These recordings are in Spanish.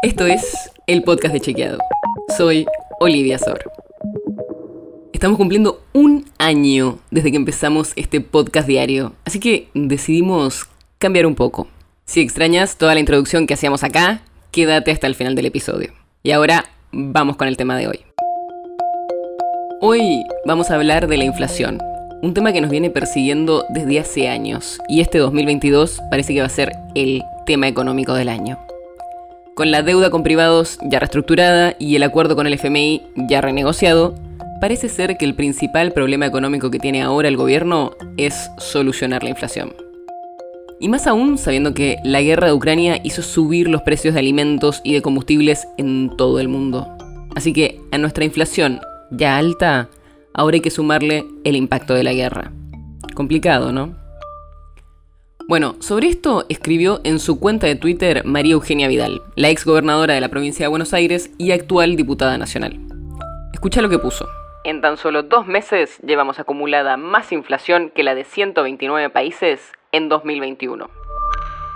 Esto es el podcast de Chequeado. Soy Olivia Sor. Estamos cumpliendo un año desde que empezamos este podcast diario, así que decidimos cambiar un poco. Si extrañas toda la introducción que hacíamos acá, quédate hasta el final del episodio. Y ahora vamos con el tema de hoy. Hoy vamos a hablar de la inflación, un tema que nos viene persiguiendo desde hace años y este 2022 parece que va a ser el tema económico del año. Con la deuda con privados ya reestructurada y el acuerdo con el FMI ya renegociado, parece ser que el principal problema económico que tiene ahora el gobierno es solucionar la inflación. Y más aún sabiendo que la guerra de Ucrania hizo subir los precios de alimentos y de combustibles en todo el mundo. Así que a nuestra inflación ya alta, ahora hay que sumarle el impacto de la guerra. Complicado, ¿no? Bueno, sobre esto escribió en su cuenta de Twitter María Eugenia Vidal, la ex gobernadora de la provincia de Buenos Aires y actual diputada nacional. Escucha lo que puso. En tan solo dos meses llevamos acumulada más inflación que la de 129 países en 2021.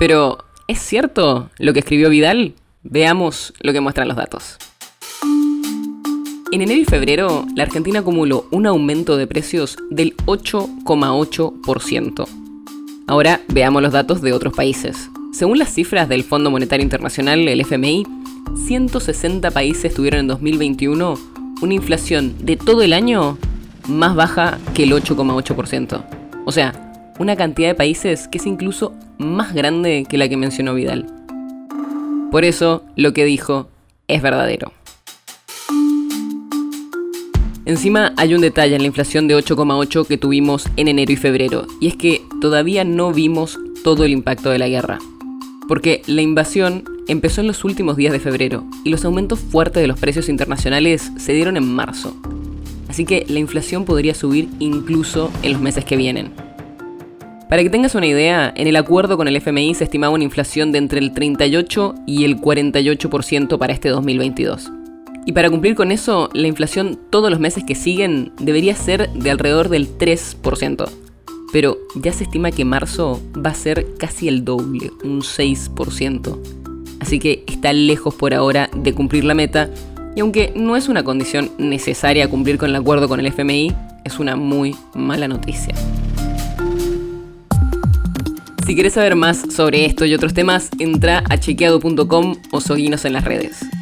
Pero, ¿es cierto lo que escribió Vidal? Veamos lo que muestran los datos. En enero y febrero, la Argentina acumuló un aumento de precios del 8,8%. Ahora veamos los datos de otros países. Según las cifras del Fondo Monetario Internacional, el FMI, 160 países tuvieron en 2021 una inflación de todo el año más baja que el 8,8%. O sea, una cantidad de países que es incluso más grande que la que mencionó Vidal. Por eso, lo que dijo es verdadero. Encima hay un detalle en la inflación de 8,8 que tuvimos en enero y febrero, y es que todavía no vimos todo el impacto de la guerra. Porque la invasión empezó en los últimos días de febrero, y los aumentos fuertes de los precios internacionales se dieron en marzo. Así que la inflación podría subir incluso en los meses que vienen. Para que tengas una idea, en el acuerdo con el FMI se estimaba una inflación de entre el 38 y el 48% para este 2022. Y para cumplir con eso, la inflación todos los meses que siguen debería ser de alrededor del 3%. Pero ya se estima que marzo va a ser casi el doble, un 6%. Así que está lejos por ahora de cumplir la meta. Y aunque no es una condición necesaria cumplir con el acuerdo con el FMI, es una muy mala noticia. Si quieres saber más sobre esto y otros temas, entra a chequeado.com o seguinos en las redes.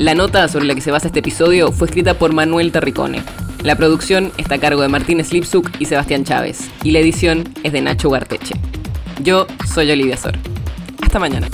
La nota sobre la que se basa este episodio fue escrita por Manuel Terricone. La producción está a cargo de Martín Slipsuk y Sebastián Chávez, y la edición es de Nacho Garteche. Yo soy Olivia Sor. Hasta mañana.